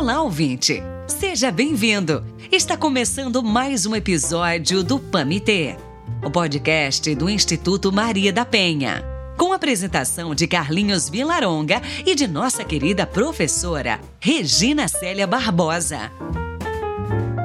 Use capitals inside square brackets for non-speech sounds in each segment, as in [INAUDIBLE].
Olá, ouvinte! Seja bem-vindo! Está começando mais um episódio do PAMITê, o podcast do Instituto Maria da Penha. Com a apresentação de Carlinhos Vilaronga e de nossa querida professora Regina Célia Barbosa.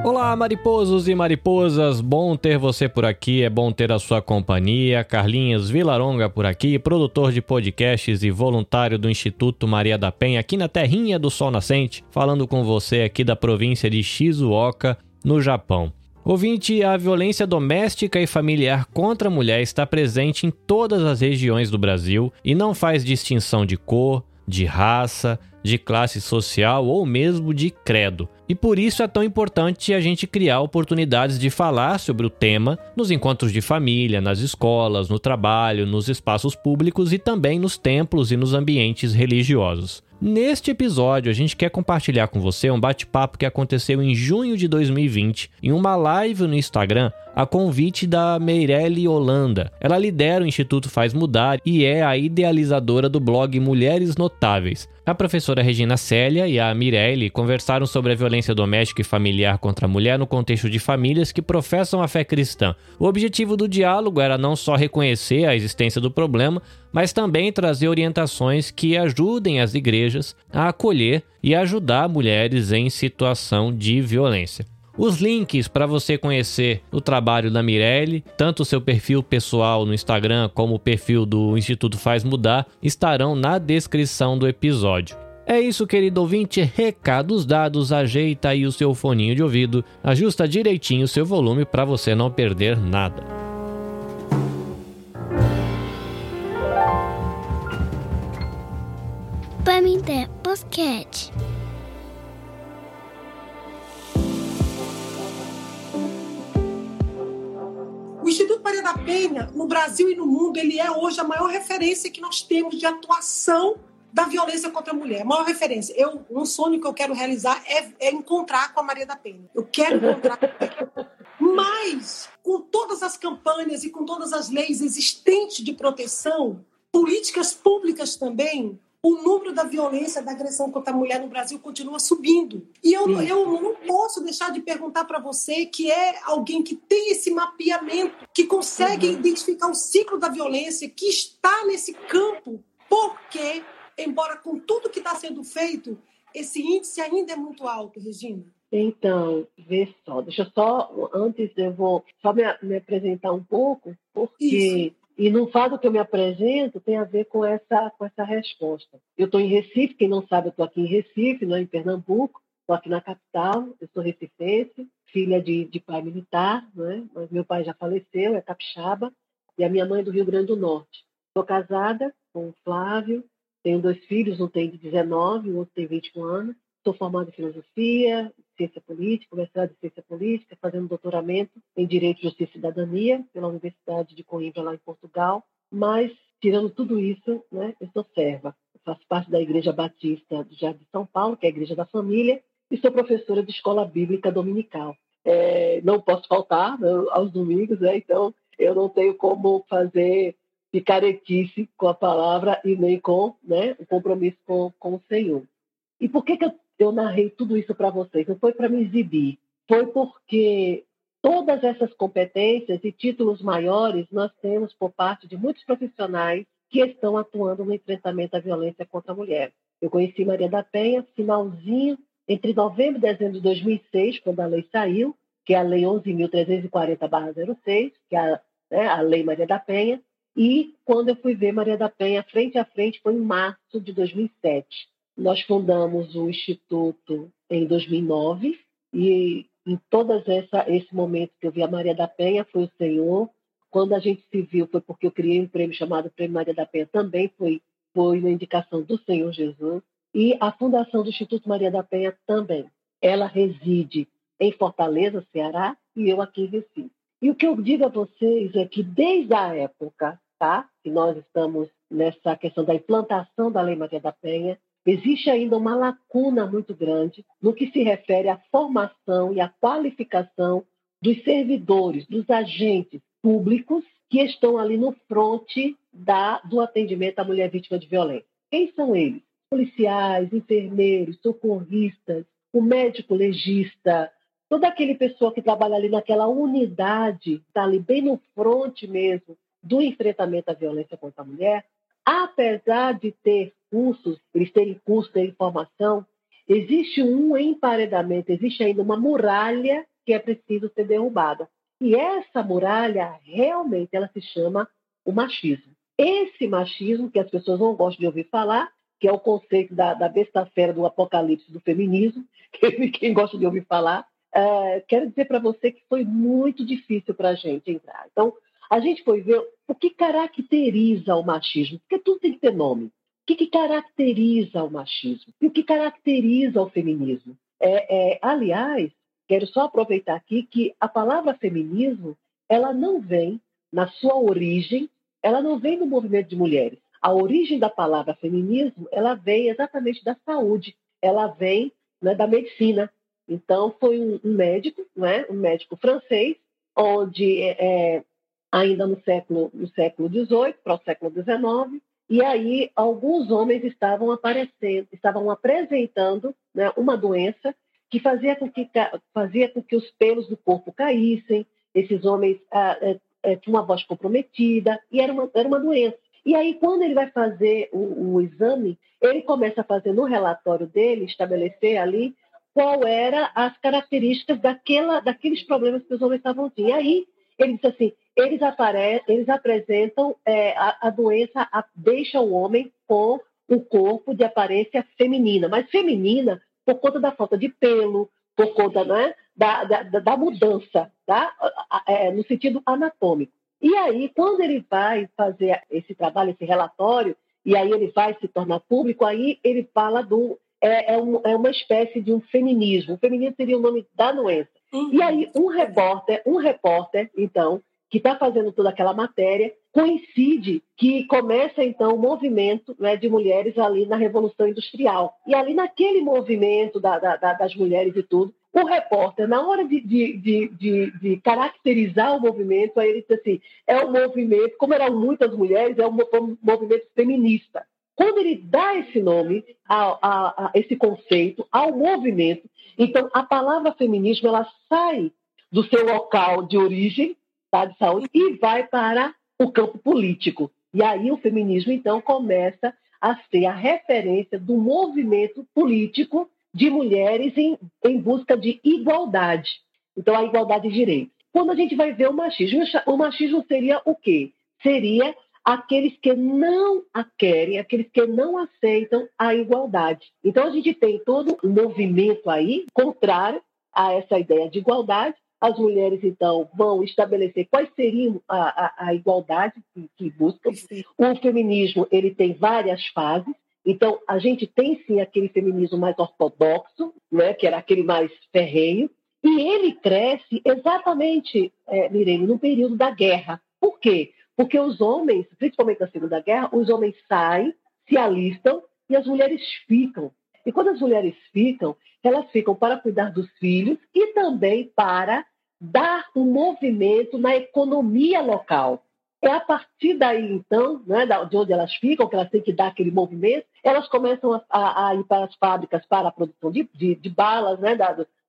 Olá, mariposos e mariposas, bom ter você por aqui, é bom ter a sua companhia. Carlinhos Vilaronga por aqui, produtor de podcasts e voluntário do Instituto Maria da Penha, aqui na terrinha do Sol Nascente, falando com você aqui da província de Shizuoka, no Japão. Ouvinte, a violência doméstica e familiar contra a mulher está presente em todas as regiões do Brasil e não faz distinção de cor, de raça, de classe social ou mesmo de credo. E por isso é tão importante a gente criar oportunidades de falar sobre o tema nos encontros de família, nas escolas, no trabalho, nos espaços públicos e também nos templos e nos ambientes religiosos. Neste episódio, a gente quer compartilhar com você um bate-papo que aconteceu em junho de 2020, em uma live no Instagram, a convite da Meirelle Holanda. Ela lidera o Instituto Faz Mudar e é a idealizadora do blog Mulheres Notáveis. A professora Regina Célia e a Mirelle conversaram sobre a violência doméstica e familiar contra a mulher no contexto de famílias que professam a fé cristã. O objetivo do diálogo era não só reconhecer a existência do problema, mas também trazer orientações que ajudem as igrejas a acolher e ajudar mulheres em situação de violência. Os links para você conhecer o trabalho da Mirelle, tanto o seu perfil pessoal no Instagram como o perfil do Instituto Faz Mudar, estarão na descrição do episódio. É isso, querido ouvinte. Recados dados, ajeita aí o seu foninho de ouvido, ajusta direitinho o seu volume para você não perder nada. Pamité Podcast. O Instituto Maria da Penha, no Brasil e no mundo, ele é hoje a maior referência que nós temos de atuação da violência contra a mulher. A maior referência. Eu, um sonho que eu quero realizar é, é encontrar com a Maria da Penha. Eu quero encontrar Mas, com todas as campanhas e com todas as leis existentes de proteção, políticas públicas também, o número da violência, da agressão contra a mulher no Brasil continua subindo. E eu, eu não posso deixar de perguntar para você, que é alguém que tem esse mapeamento, que consegue uhum. identificar o ciclo da violência, que está nesse campo, porque, embora com tudo que está sendo feito, esse índice ainda é muito alto, Regina. Então, vê só, deixa eu só, antes eu vou só me, me apresentar um pouco, porque Isso. E no fato que eu me apresento tem a ver com essa, com essa resposta. Eu estou em Recife, quem não sabe, eu estou aqui em Recife, não é em Pernambuco, estou aqui na capital, eu sou recifense, filha de, de pai militar, é? mas meu pai já faleceu, é capixaba, e a minha mãe é do Rio Grande do Norte. Estou casada com o Flávio, tenho dois filhos, um tem 19, o outro tem 21 anos. Sou formada em filosofia, ciência política, mestrado em ciência política, fazendo doutoramento em direito, justiça e cidadania pela Universidade de Coimbra lá em Portugal. Mas tirando tudo isso, né, eu sou serva. Eu faço parte da Igreja Batista do Jardim de São Paulo, que é a Igreja da Família, e sou professora de escola bíblica dominical. É, não posso faltar né, aos domingos, né, então eu não tenho como fazer picaretice com a palavra e nem com né, o compromisso com, com o Senhor. E por que, que eu eu narrei tudo isso para vocês. Não foi para me exibir, foi porque todas essas competências e títulos maiores nós temos por parte de muitos profissionais que estão atuando no enfrentamento à violência contra a mulher. Eu conheci Maria da Penha finalzinho entre novembro e dezembro de 2006, quando a lei saiu, que é a Lei 11.340-06, que é a, né, a Lei Maria da Penha, e quando eu fui ver Maria da Penha frente a frente foi em março de 2007. Nós fundamos o Instituto em 2009 e em essa esse momento que eu vi a Maria da Penha foi o Senhor. Quando a gente se viu foi porque eu criei um prêmio chamado Prêmio Maria da Penha, também foi foi uma indicação do Senhor Jesus. E a fundação do Instituto Maria da Penha também. Ela reside em Fortaleza, Ceará, e eu aqui em Recife. E o que eu digo a vocês é que desde a época, tá, que nós estamos nessa questão da implantação da Lei Maria da Penha, Existe ainda uma lacuna muito grande no que se refere à formação e à qualificação dos servidores, dos agentes públicos que estão ali no fronte da, do atendimento à mulher vítima de violência. Quem são eles? Policiais, enfermeiros, socorristas, o médico legista, toda aquele pessoa que trabalha ali naquela unidade, está ali bem no fronte mesmo do enfrentamento à violência contra a mulher, apesar de ter cursos, eles terem curso, terem formação, existe um emparedamento, existe ainda uma muralha que é preciso ser derrubada. E essa muralha, realmente, ela se chama o machismo. Esse machismo, que as pessoas não gostam de ouvir falar, que é o conceito da, da besta-fera do apocalipse do feminismo, [LAUGHS] que quem gosta de ouvir falar, é, quero dizer para você que foi muito difícil para a gente entrar. Então, a gente foi ver o que caracteriza o machismo, porque tudo tem que ter nome. O que, que caracteriza o machismo? E o que caracteriza o feminismo? É, é, aliás, quero só aproveitar aqui que a palavra feminismo, ela não vem, na sua origem, ela não vem do movimento de mulheres. A origem da palavra feminismo, ela vem exatamente da saúde, ela vem né, da medicina. Então, foi um, um médico, né, um médico francês, onde é, ainda no século no século XVIII para o século XIX, e aí alguns homens estavam aparecendo, estavam apresentando né, uma doença que fazia com que fazia com que os pelos do corpo caíssem. Esses homens ah, é, é, tinham uma voz comprometida e era uma era uma doença. E aí quando ele vai fazer o, o exame, ele começa a fazer no relatório dele estabelecer ali qual era as características daquela, daqueles problemas que os homens estavam tendo. E aí ele disse assim, eles, apare eles apresentam é, a, a, doença, a, deixa o homem com o corpo de aparência feminina, mas feminina por conta da falta de pelo, por conta né, da, da, da mudança, tá? É, no sentido anatômico. E aí, quando ele vai fazer esse trabalho, esse relatório, e aí ele vai se tornar público, aí ele fala do. É, é, um, é uma espécie de um feminismo. O feminismo seria o nome da doença. Uhum. E aí, um repórter, um repórter, então, que está fazendo toda aquela matéria, coincide que começa então o movimento né, de mulheres ali na Revolução Industrial. E ali naquele movimento da, da, das mulheres e tudo, o repórter, na hora de, de, de, de, caracterizar o movimento, aí ele disse assim: é um movimento, como eram muitas mulheres, é um movimento feminista. Quando ele dá esse nome, a, a, a esse conceito, ao movimento, então a palavra feminismo ela sai do seu local de origem, tá, de saúde, e vai para o campo político. E aí o feminismo, então, começa a ser a referência do movimento político de mulheres em, em busca de igualdade. Então, a igualdade de direitos. Quando a gente vai ver o machismo, o machismo seria o quê? Seria aqueles que não a querem, aqueles que não aceitam a igualdade. Então, a gente tem todo um movimento aí contrário a essa ideia de igualdade, as mulheres, então, vão estabelecer quais seriam a, a, a igualdade que, que buscam. O feminismo ele tem várias fases. Então, a gente tem sim aquele feminismo mais ortodoxo, né, que era aquele mais ferrenho, e ele cresce exatamente, é, Mirene, no período da guerra. Por quê? Porque os homens, principalmente na Segunda Guerra, os homens saem, se alistam e as mulheres ficam. E quando as mulheres ficam, elas ficam para cuidar dos filhos e também para dar um movimento na economia local. É a partir daí, então, né, de onde elas ficam, que elas têm que dar aquele movimento, elas começam a, a, ir para as fábricas para a produção de, de, de balas, né,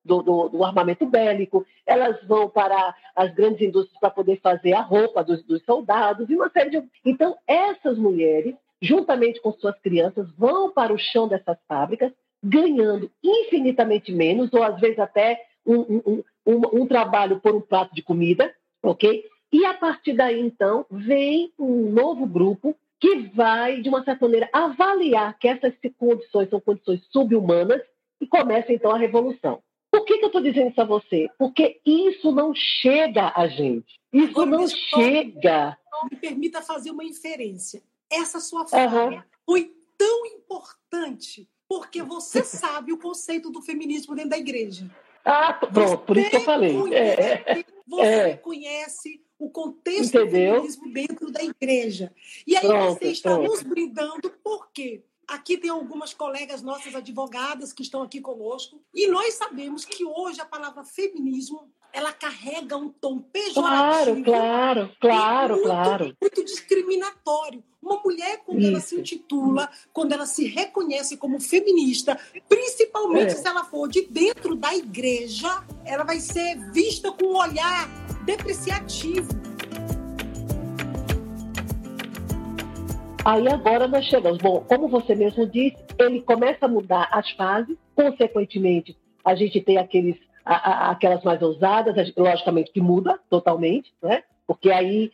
do, do, do, armamento bélico, elas vão para as grandes indústrias para poder fazer a roupa dos, dos soldados, e uma série de. Então, essas mulheres, juntamente com suas crianças, vão para o chão dessas fábricas, ganhando infinitamente menos, ou às vezes até um, um, um, um trabalho por um prato de comida, ok? E a partir daí, então, vem um novo grupo que vai, de uma certa maneira, avaliar que essas condições são condições subhumanas e começa, então, a revolução. Por que, que eu estou dizendo isso a você? Porque isso não chega a gente. Isso Agora, não chega. Me permita fazer uma inferência. Essa sua fala uhum. foi tão importante porque você sabe o conceito do feminismo dentro da igreja. Ah, pronto, por isso que eu falei. Conhece, é, você é. conhece o contexto Entendeu? do feminismo dentro da igreja. E aí pronto, você está pronto. nos brindando por quê? Aqui tem algumas colegas nossas advogadas que estão aqui conosco e nós sabemos que hoje a palavra feminismo ela carrega um tom pejorativo. Claro, claro, claro, muito, claro. Muito discriminatório. Uma mulher, quando Isso. ela se intitula, quando ela se reconhece como feminista, principalmente é. se ela for de dentro da igreja, ela vai ser vista com um olhar depreciativo. Aí agora nós chegamos. Bom, como você mesmo disse, ele começa a mudar as fases, consequentemente, a gente tem aqueles aquelas mais ousadas, logicamente que muda totalmente, né? porque aí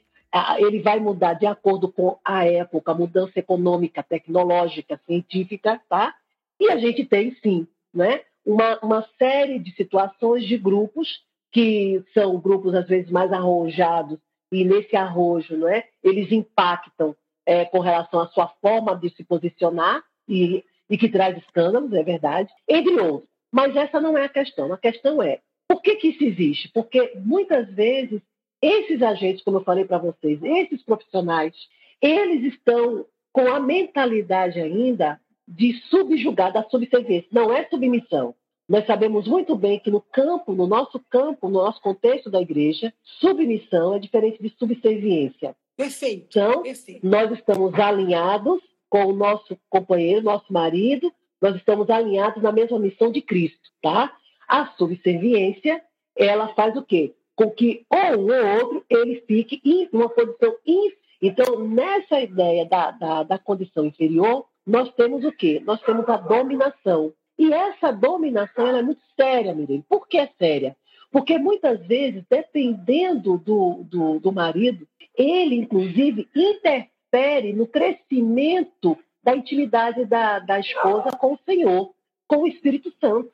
ele vai mudar de acordo com a época, a mudança econômica, tecnológica, científica, tá? E a gente tem, sim, né? uma, uma série de situações de grupos que são grupos, às vezes, mais arrojados, e nesse arrojo, não é? eles impactam é, com relação à sua forma de se posicionar e, e que traz escândalos, é verdade, entre outros. Mas essa não é a questão. A questão é por que, que isso existe? Porque muitas vezes esses agentes, como eu falei para vocês, esses profissionais, eles estão com a mentalidade ainda de subjugar, da subserviência. Não é submissão. Nós sabemos muito bem que no campo, no nosso campo, no nosso contexto da igreja, submissão é diferente de subserviência. Perfeito. Então, Perfeito. nós estamos alinhados com o nosso companheiro, nosso marido, nós estamos alinhados na mesma missão de Cristo, tá? A subserviência, ela faz o quê? Com que ou um ou outro ele fique em uma posição inferior. Então, nessa ideia da, da, da condição inferior, nós temos o quê? Nós temos a dominação. E essa dominação é muito séria, Mirei. Por que é séria? Porque muitas vezes, dependendo do, do, do marido, ele, inclusive, interfere no crescimento da intimidade da, da esposa com o Senhor, com o Espírito Santo.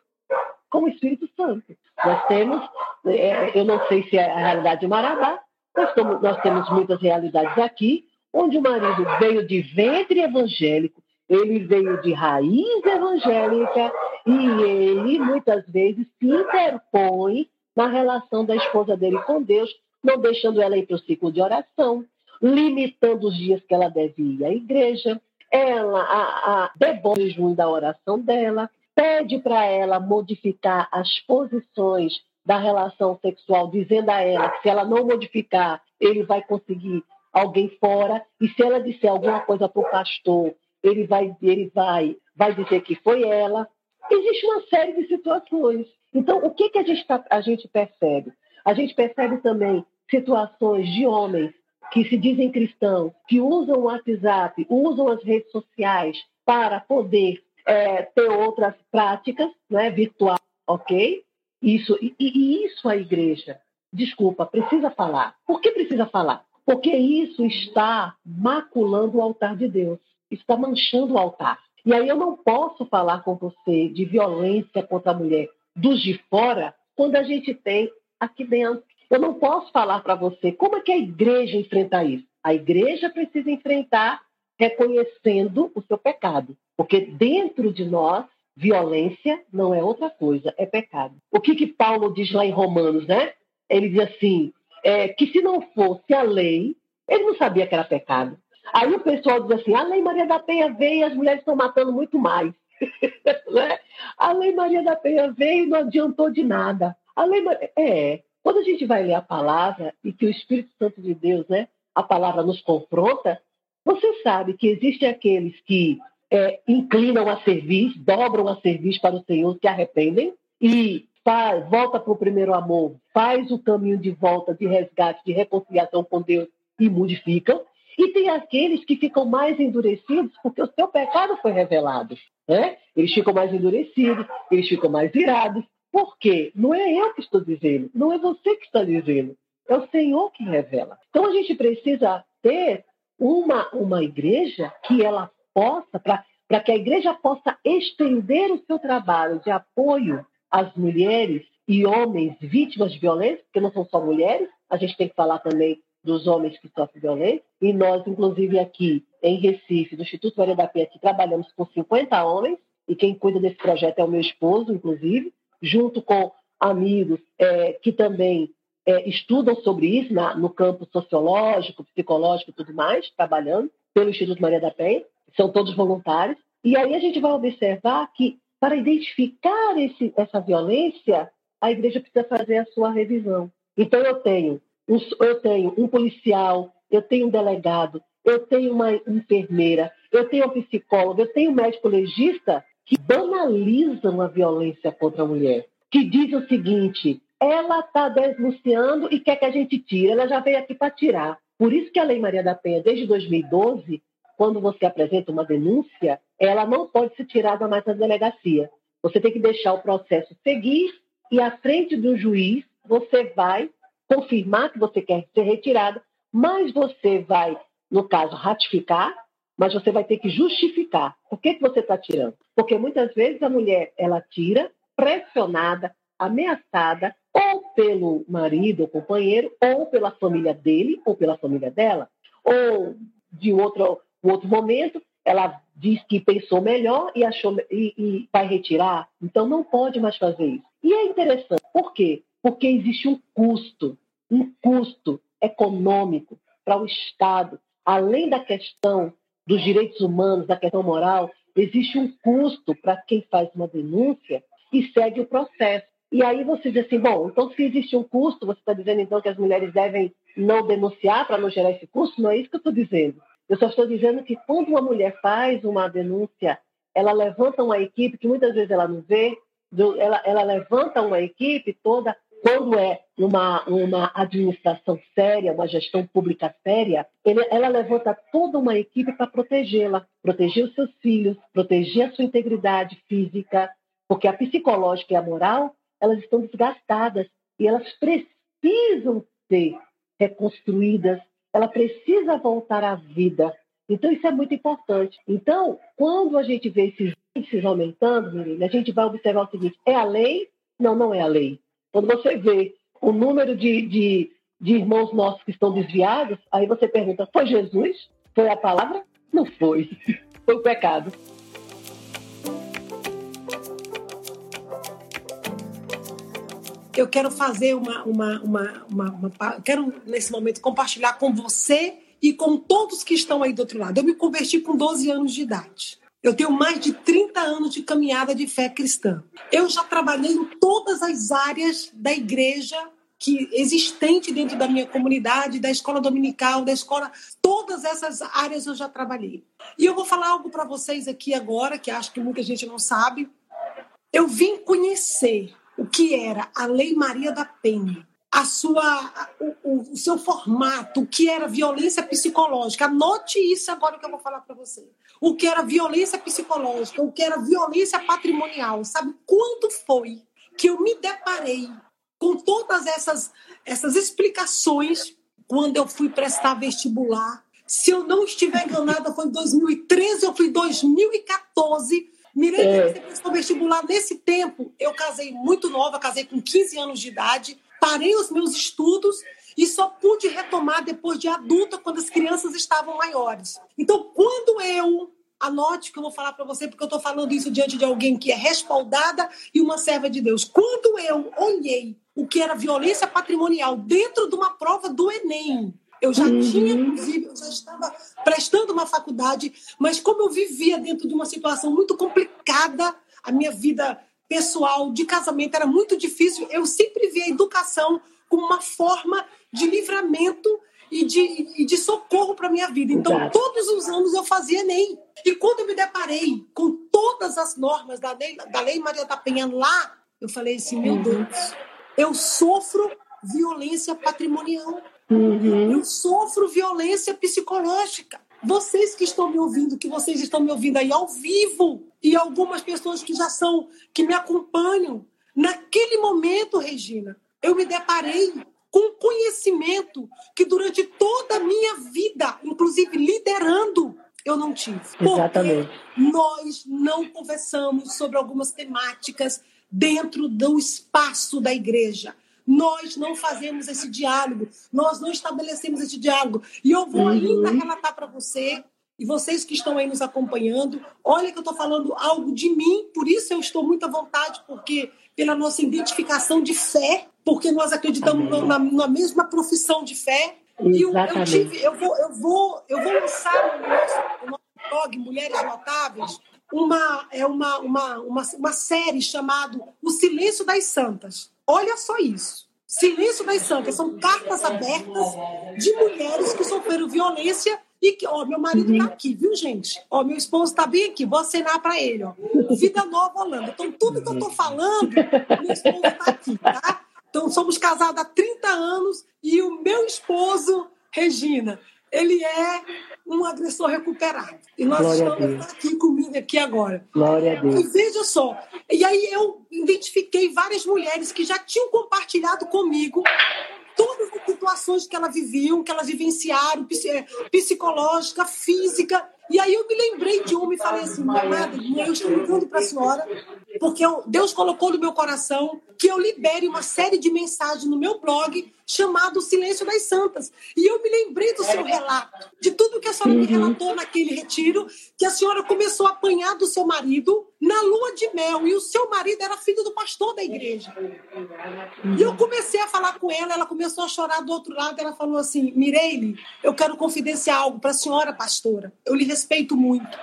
Com o Espírito Santo. Nós temos, é, eu não sei se é a realidade de Marabá, nós, nós temos muitas realidades aqui, onde o marido veio de ventre evangélico, ele veio de raiz evangélica e ele muitas vezes se interpõe na relação da esposa dele com Deus, não deixando ela ir para o ciclo de oração, limitando os dias que ela deve ir à igreja, ela a, a debocha da oração dela, pede para ela modificar as posições da relação sexual, dizendo a ela que se ela não modificar, ele vai conseguir alguém fora, e se ela disser alguma coisa para o pastor, ele vai, ele vai, vai dizer que foi ela. Existe uma série de situações. Então, o que, que a, gente tá, a gente percebe? A gente percebe também situações de homens que se dizem cristãos, que usam o WhatsApp, usam as redes sociais para poder é, ter outras práticas né, virtuais, ok? Isso, e, e isso a igreja, desculpa, precisa falar. Por que precisa falar? Porque isso está maculando o altar de Deus, está manchando o altar. E aí eu não posso falar com você de violência contra a mulher dos de fora quando a gente tem aqui dentro eu não posso falar para você como é que a igreja enfrenta isso. A igreja precisa enfrentar reconhecendo o seu pecado, porque dentro de nós violência não é outra coisa, é pecado. O que que Paulo diz lá em Romanos, né? Ele diz assim, é, que se não fosse a lei, ele não sabia que era pecado. Aí o pessoal diz assim, a lei Maria da Penha veio e as mulheres estão matando muito mais. [LAUGHS] né? A lei Maria da Penha veio e não adiantou de nada. A lei É, quando a gente vai ler a palavra e que o Espírito Santo de Deus, né, a palavra nos confronta, você sabe que existem aqueles que é, inclinam a servir, dobram a servir para o Senhor, se arrependem e faz, volta para o primeiro amor, faz o caminho de volta, de resgate, de reconciliação com Deus e modificam. E tem aqueles que ficam mais endurecidos porque o seu pecado foi revelado. Né? Eles ficam mais endurecidos, eles ficam mais irados, por quê? Não é eu que estou dizendo, não é você que está dizendo, é o Senhor que revela. Então a gente precisa ter uma, uma igreja que ela possa, para que a igreja possa estender o seu trabalho de apoio às mulheres e homens vítimas de violência, porque não são só mulheres, a gente tem que falar também dos homens que sofrem violência. E nós, inclusive, aqui em Recife, do Instituto Maria da Penha, aqui trabalhamos com 50 homens, e quem cuida desse projeto é o meu esposo, inclusive junto com amigos é, que também é, estudam sobre isso na, no campo sociológico, psicológico e tudo mais, trabalhando pelo Instituto Maria da Penha, são todos voluntários. E aí a gente vai observar que para identificar esse, essa violência, a igreja precisa fazer a sua revisão. Então eu tenho um, eu tenho um policial, eu tenho um delegado, eu tenho uma enfermeira, eu tenho um psicólogo, eu tenho um médico legista que banalizam a violência contra a mulher, que diz o seguinte: ela está denunciando e quer que a gente tire, ela já veio aqui para tirar. Por isso que a Lei Maria da Penha, desde 2012, quando você apresenta uma denúncia, ela não pode ser tirada mais da delegacia. Você tem que deixar o processo seguir e, à frente do juiz, você vai confirmar que você quer ser retirada, mas você vai, no caso, ratificar, mas você vai ter que justificar. Por que, que você está tirando? Porque muitas vezes a mulher ela tira pressionada, ameaçada, ou pelo marido ou companheiro, ou pela família dele, ou pela família dela, ou de outro, outro momento, ela diz que pensou melhor e achou e, e vai retirar. Então não pode mais fazer isso. E é interessante, por quê? Porque existe um custo, um custo econômico para o Estado, além da questão dos direitos humanos, da questão moral, existe um custo para quem faz uma denúncia e segue o processo. E aí você diz assim, bom, então se existe um custo, você está dizendo então que as mulheres devem não denunciar para não gerar esse custo? Não é isso que eu estou dizendo. Eu só estou dizendo que quando uma mulher faz uma denúncia, ela levanta uma equipe que muitas vezes ela não vê, ela, ela levanta uma equipe toda, quando é uma, uma administração séria, uma gestão pública séria, ele, ela levanta toda uma equipe para protegê-la, proteger os seus filhos, proteger a sua integridade física, porque a psicológica e a moral, elas estão desgastadas e elas precisam ser reconstruídas, ela precisa voltar à vida. Então, isso é muito importante. Então, quando a gente vê esses índices aumentando, menina, a gente vai observar o seguinte: é a lei? Não, não é a lei. Quando você vê o número de, de, de irmãos nossos que estão desviados, aí você pergunta: foi Jesus? Foi a palavra? Não foi. [LAUGHS] Foi o pecado. eu quero fazer uma, uma, uma, uma, quero nesse momento compartilhar com você e com todos que estão aí do outro lado. Eu me converti com 12 anos de idade. Eu tenho mais de 30 anos de caminhada de fé cristã. Eu já trabalhei em todas as áreas da igreja que existente dentro da minha comunidade, da escola dominical, da escola, todas essas áreas eu já trabalhei. E eu vou falar algo para vocês aqui agora, que acho que muita gente não sabe. Eu vim conhecer o que era a Lei Maria da Penha, a sua, o, o, seu formato, o que era violência psicológica. Anote isso agora que eu vou falar para você. O que era violência psicológica, o que era violência patrimonial. Sabe quando foi que eu me deparei com todas essas, essas explicações quando eu fui prestar vestibular? Se eu não estiver enganada, foi em 2013 ou foi em 2014 Mirei é. que você vestibular nesse tempo. Eu casei muito nova, casei com 15 anos de idade, parei os meus estudos e só pude retomar depois de adulta, quando as crianças estavam maiores. Então, quando eu anote que eu vou falar para você, porque eu estou falando isso diante de alguém que é respaldada e uma serva de Deus. Quando eu olhei o que era violência patrimonial dentro de uma prova do Enem, eu já uhum. tinha, inclusive, eu já estava prestando uma faculdade, mas como eu vivia dentro de uma situação muito complicada, a minha vida pessoal de casamento era muito difícil, eu sempre vi a educação como uma forma de livramento e de, e de socorro para a minha vida. Então, Exato. todos os anos eu fazia Enem. E quando eu me deparei com todas as normas da lei, da lei Maria da Penha lá, eu falei assim: meu. Deus, eu sofro violência patrimonial. Uhum. Eu sofro violência psicológica. Vocês que estão me ouvindo, que vocês estão me ouvindo aí ao vivo, e algumas pessoas que já são, que me acompanham, naquele momento, Regina, eu me deparei com conhecimento que durante toda a minha vida, inclusive liderando, eu não tive. Exatamente. Porque nós não conversamos sobre algumas temáticas dentro do espaço da igreja. Nós não fazemos esse diálogo, nós não estabelecemos esse diálogo. E eu vou uhum. ainda relatar para você, e vocês que estão aí nos acompanhando, olha que eu estou falando algo de mim, por isso eu estou muito à vontade, porque pela nossa identificação de fé, porque nós acreditamos na, na, mesma profissão de fé. E eu, eu, tive, eu vou, eu vou, eu vou lançar no nosso, no nosso blog Mulheres Notáveis uma, é uma, uma, uma, uma série chamada O Silêncio das Santas. Olha só isso. Silêncio das Santas são cartas abertas de mulheres que sofreram violência e que, ó, meu marido tá aqui, viu, gente? Ó, meu esposo tá bem aqui, vou acenar para ele, ó. Vida Nova Holanda. Então, tudo que eu tô falando, meu esposo tá aqui, tá? Então, somos casados há 30 anos e o meu esposo, Regina, ele é um agressor recuperado. E nós Glória estamos aqui comigo aqui agora. Glória a Deus. E veja só. E aí eu identifiquei várias mulheres que já tinham compartilhado comigo todas as situações que elas viviam, que elas vivenciaram, psicológica, física. E aí eu me lembrei de uma e falei assim, amada, eu estou ligando para a senhora, porque Deus colocou no meu coração que eu libere uma série de mensagens no meu blog chamado Silêncio das Santas. E eu me lembrei do seu relato, de tudo que a senhora me uhum. relatou naquele retiro, que a senhora começou a apanhar do seu marido na lua de mel, e o seu marido era filho do pastor da igreja. E eu comecei a falar com ela, ela começou a chorar do outro lado, ela falou assim, Mireille, eu quero confidenciar algo para a senhora, pastora. Eu lhe respeito muito.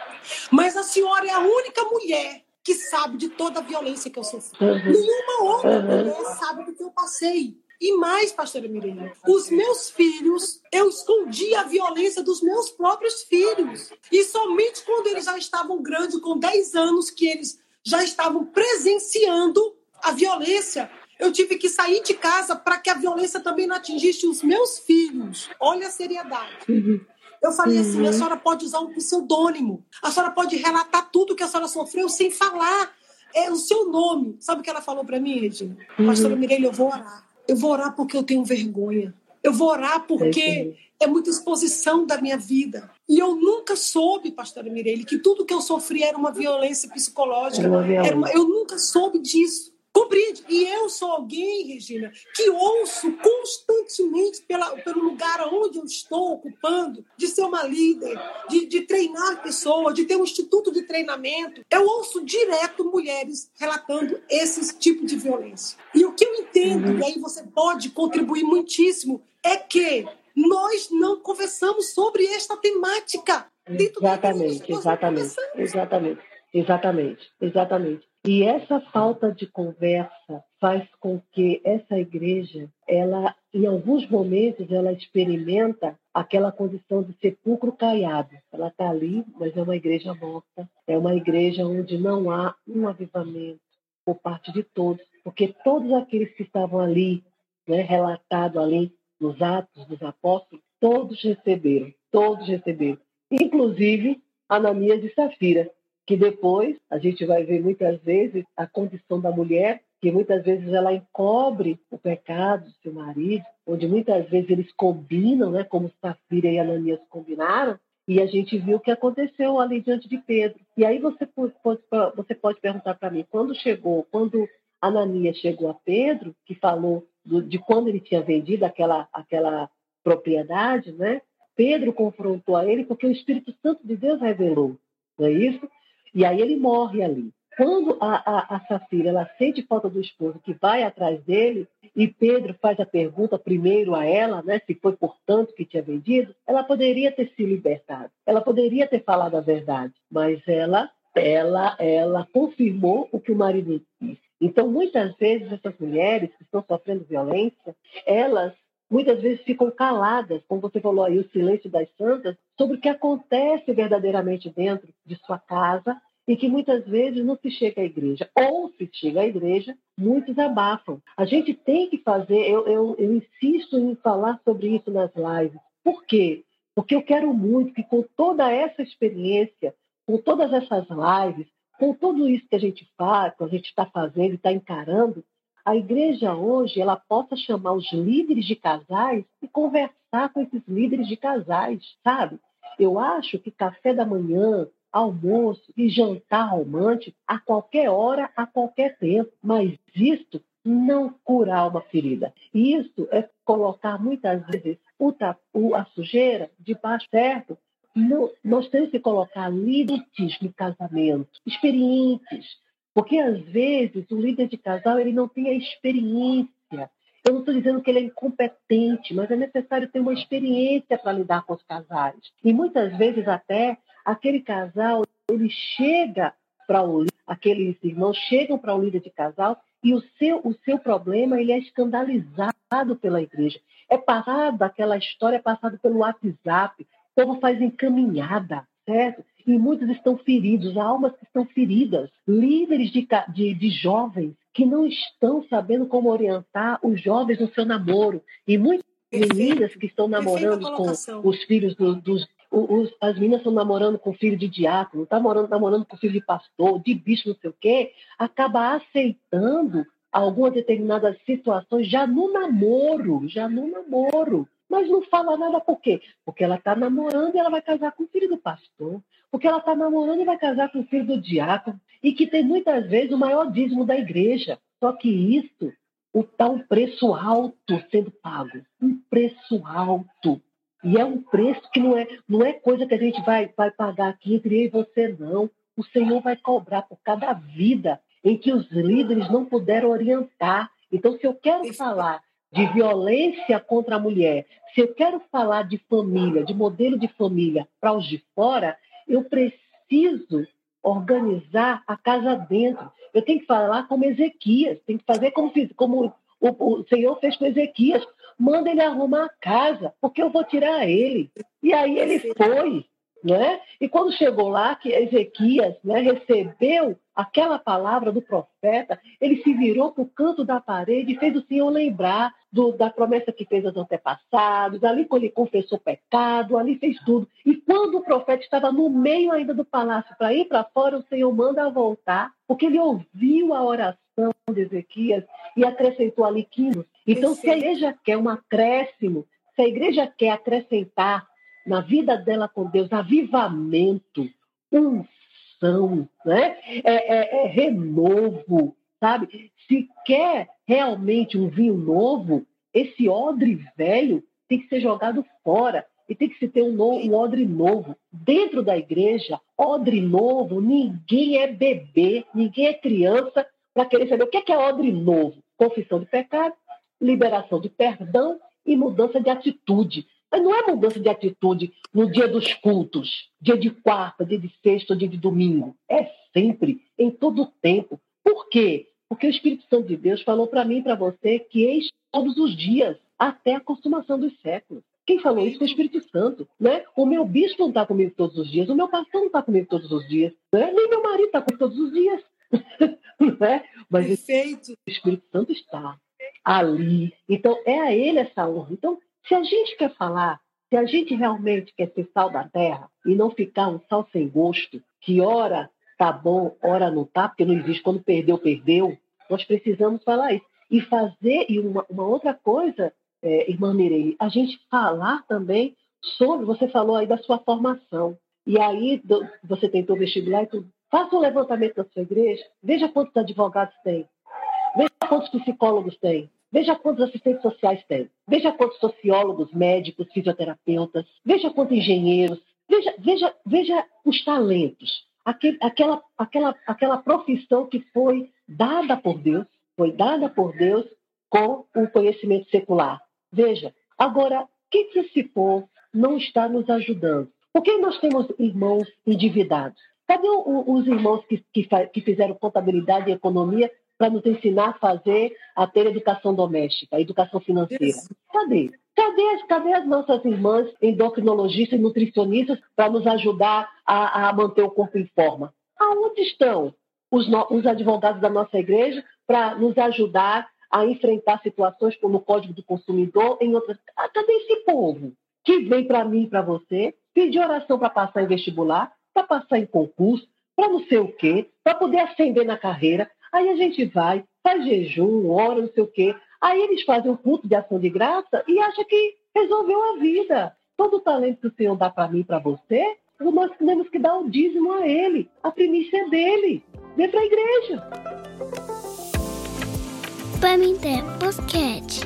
Mas a senhora é a única mulher que sabe de toda a violência que eu sofri. Uhum. Nenhuma outra uhum. mulher sabe do que eu passei. E mais, pastora Mireia, os meus filhos, eu escondi a violência dos meus próprios filhos. E somente quando eles já estavam grandes, com 10 anos, que eles já estavam presenciando a violência, eu tive que sair de casa para que a violência também não atingisse os meus filhos. Olha a seriedade. Uhum. Eu falei assim: a uhum. senhora pode usar um pseudônimo, a senhora pode relatar tudo que a senhora sofreu sem falar é, o seu nome. Sabe o que ela falou para mim, Regina? Uhum. Pastora Mireille, eu vou orar. Eu vou orar porque eu tenho vergonha. Eu vou orar porque é muita exposição da minha vida. E eu nunca soube, pastora Mireille, que tudo que eu sofri era uma violência psicológica. Era uma violência. Era uma... eu nunca soube disso. Compreende? E eu sou alguém, Regina, que ouço constantemente pela, pelo lugar onde eu estou ocupando, de ser uma líder, de, de treinar pessoas, de ter um instituto de treinamento. Eu ouço direto mulheres relatando esse tipo de violência. E o que eu entendo, uhum. e aí você pode contribuir muitíssimo, é que nós não conversamos sobre esta temática. Exatamente, exatamente, exatamente, exatamente, exatamente. E essa falta de conversa faz com que essa igreja, ela, em alguns momentos, ela experimenta aquela condição de sepulcro caiado. Ela está ali, mas é uma igreja morta. É uma igreja onde não há um avivamento por parte de todos, porque todos aqueles que estavam ali, né, relatado ali nos Atos dos Apóstolos, todos receberam, todos receberam, inclusive Ananias e Safira, que depois a gente vai ver muitas vezes a condição da mulher, que muitas vezes ela encobre o pecado do seu marido, onde muitas vezes eles combinam, né, como Safira e Ananias combinaram, e a gente viu o que aconteceu ali diante de Pedro. E aí você pode, você pode perguntar para mim, quando chegou, quando Ananias chegou a Pedro, que falou do, de quando ele tinha vendido aquela, aquela propriedade, né? Pedro confrontou a ele porque o Espírito Santo de Deus revelou, não é isso? E aí ele morre ali. Quando a, a, a Safira ela sente falta do esposo que vai atrás dele, e Pedro faz a pergunta primeiro a ela, né, se foi por tanto que tinha vendido, ela poderia ter se libertado, ela poderia ter falado a verdade, mas ela, ela, ela confirmou o que o marido disse. Então, muitas vezes, essas mulheres que estão sofrendo violência, elas muitas vezes ficam caladas, como você falou aí, o silêncio das santas, sobre o que acontece verdadeiramente dentro de sua casa e que muitas vezes não se chega à igreja. Ou se chega à igreja, muitos abafam. A gente tem que fazer, eu, eu, eu insisto em falar sobre isso nas lives. Por quê? Porque eu quero muito que com toda essa experiência, com todas essas lives, com tudo isso que a gente faz, que a gente está fazendo e está encarando, a igreja hoje ela possa chamar os líderes de casais e conversar com esses líderes de casais, sabe? Eu acho que café da manhã, almoço e jantar romântico a qualquer hora, a qualquer tempo, mas isto não curar uma ferida. Isso é colocar muitas vezes o, a sujeira debaixo certo. No, nós temos que colocar limites no casamento, experientes, porque, às vezes, o líder de casal ele não tem a experiência. Eu não estou dizendo que ele é incompetente, mas é necessário ter uma experiência para lidar com os casais. E muitas vezes até aquele casal ele chega para o aqueles irmãos chegam para o líder de casal e o seu, o seu problema ele é escandalizado pela igreja. É passado, aquela história é passada pelo WhatsApp, o povo faz encaminhada, certo? E muitos estão feridos, almas que estão feridas, líderes de, de, de jovens que não estão sabendo como orientar os jovens no seu namoro. E muitas meninas que estão namorando com os filhos do, dos. Os, as meninas estão namorando com filho de diácono, estão namorando, namorando com filho de pastor, de bicho, não sei o quê, acaba aceitando algumas determinadas situações já no namoro, já no namoro. Mas não fala nada por quê? Porque ela está namorando e ela vai casar com o filho do pastor. Porque ela está namorando e vai casar com o filho do diácono e que tem muitas vezes o maior dízimo da igreja. Só que isso está um preço alto sendo pago. Um preço alto. E é um preço que não é, não é coisa que a gente vai, vai pagar aqui entre eu e você, não. O Senhor vai cobrar por cada vida em que os líderes não puderam orientar. Então, se eu quero falar de violência contra a mulher, se eu quero falar de família, de modelo de família para os de fora, eu preciso organizar a casa dentro. Eu tenho que falar como Ezequias, tenho que fazer como, como o, o Senhor fez com Ezequias. Manda ele arrumar a casa, porque eu vou tirar ele. E aí ele foi. Né? E quando chegou lá, que Ezequias né, recebeu aquela palavra do profeta, ele se virou para o canto da parede e fez o Senhor lembrar do, da promessa que fez aos antepassados, ali quando ele confessou pecado, ali fez tudo. E quando o profeta estava no meio ainda do palácio para ir para fora, o Senhor manda voltar, porque ele ouviu a oração de Ezequias e acrescentou ali 15. Então, se a igreja quer um acréscimo, se a igreja quer acrescentar na vida dela com Deus avivamento, unção, né? é, é, é renovo, sabe? Se quer realmente um vinho novo, esse odre velho tem que ser jogado fora e tem que se ter um, no, um odre novo. Dentro da igreja, odre novo, ninguém é bebê, ninguém é criança para querer saber o que é, que é odre novo. Confissão de pecado, liberação de perdão e mudança de atitude. Mas não é mudança de atitude no dia dos cultos, dia de quarta, dia de sexta, dia de domingo. É sempre, em todo o tempo. Por quê? Porque o Espírito Santo de Deus falou para mim e para você que eis todos os dias, até a consumação dos séculos. Quem falou isso foi o Espírito Santo. Né? O meu bispo não está comigo todos os dias, o meu pastor não está comigo todos os dias, né? nem meu marido está comigo todos os dias. [LAUGHS] né? Mas Perfeito. o Espírito Santo está ali. Então, é a ele essa honra. Então, se a gente quer falar, se a gente realmente quer ser sal da terra e não ficar um sal sem gosto, que ora tá bom, ora não tá, porque não existe quando perdeu, perdeu, nós precisamos falar isso. E fazer, e uma, uma outra coisa, é, irmã Mirei, a gente falar também sobre, você falou aí da sua formação, e aí do, você tentou vestibular e tudo. Faça um levantamento da sua igreja, veja quantos advogados tem, veja quantos psicólogos tem, Veja quantos assistentes sociais tem. Veja quantos sociólogos, médicos, fisioterapeutas. Veja quantos engenheiros. Veja, veja, veja os talentos. Aquele, aquela, aquela, aquela profissão que foi dada por Deus, foi dada por Deus com o conhecimento secular. Veja, agora, que, que esse povo não está nos ajudando? Por que nós temos irmãos endividados? Cadê os irmãos que, que, que fizeram contabilidade e economia para nos ensinar a fazer, a ter educação doméstica, educação financeira. Cadê? Cadê, cadê as nossas irmãs endocrinologistas e nutricionistas para nos ajudar a, a, manter o corpo em forma? Aonde estão os, no, os advogados da nossa igreja para nos ajudar a enfrentar situações como o Código do Consumidor em outras. Ah, cadê esse povo que vem para mim e para você pedir oração para passar em vestibular, para passar em concurso, para não sei o quê, para poder ascender na carreira? Aí a gente vai, faz jejum, ora, não sei o quê. Aí eles fazem um culto de ação de graça e acham que resolveu a vida. Todo o talento que o Senhor dá para mim e para você, nós temos que dar o dízimo a Ele. A primícia é dele. Vem para a igreja. Pamité Posquete.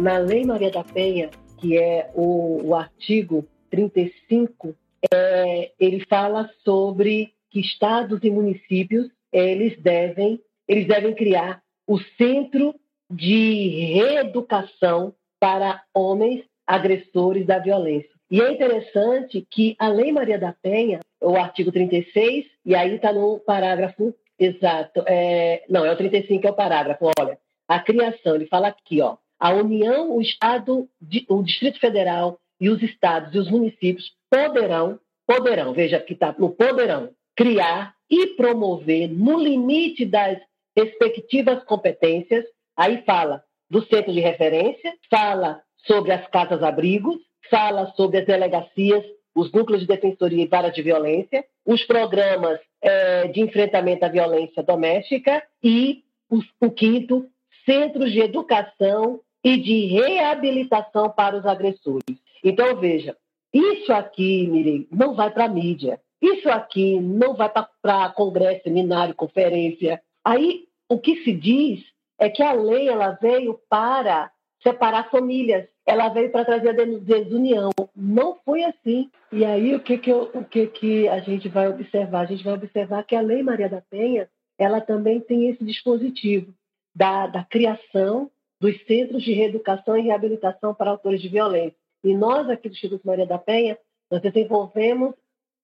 Na Lei Maria da Penha, que é o, o artigo 35, é, ele fala sobre que estados e municípios eles devem, eles devem criar o Centro de Reeducação para Homens Agressores da Violência. E é interessante que a Lei Maria da Penha, o artigo 36, e aí está no parágrafo Exato. É, não, é o 35 é o parágrafo. Olha, a criação, ele fala aqui, ó, a União, o Estado, o Distrito Federal e os estados e os municípios poderão, poderão, veja que está no poderão, criar e promover no limite das respectivas competências, aí fala do centro de referência, fala sobre as casas-abrigos, fala sobre as delegacias, os núcleos de defensoria e vara de violência, os programas é, de enfrentamento à violência doméstica e o, o quinto, centros de educação e de reabilitação para os agressores. Então, veja, isso aqui, Mirei, não vai para a mídia. Isso aqui não vai para congresso, seminário, conferência. Aí, o que se diz é que a lei ela veio para separar famílias. Ela veio para trazer a desunião. Não foi assim. E aí, o que, que, eu, o que, que a gente vai observar? A gente vai observar que a Lei Maria da Penha ela também tem esse dispositivo da, da criação dos centros de reeducação e reabilitação para autores de violência. E nós, aqui do Instituto Maria da Penha, nós desenvolvemos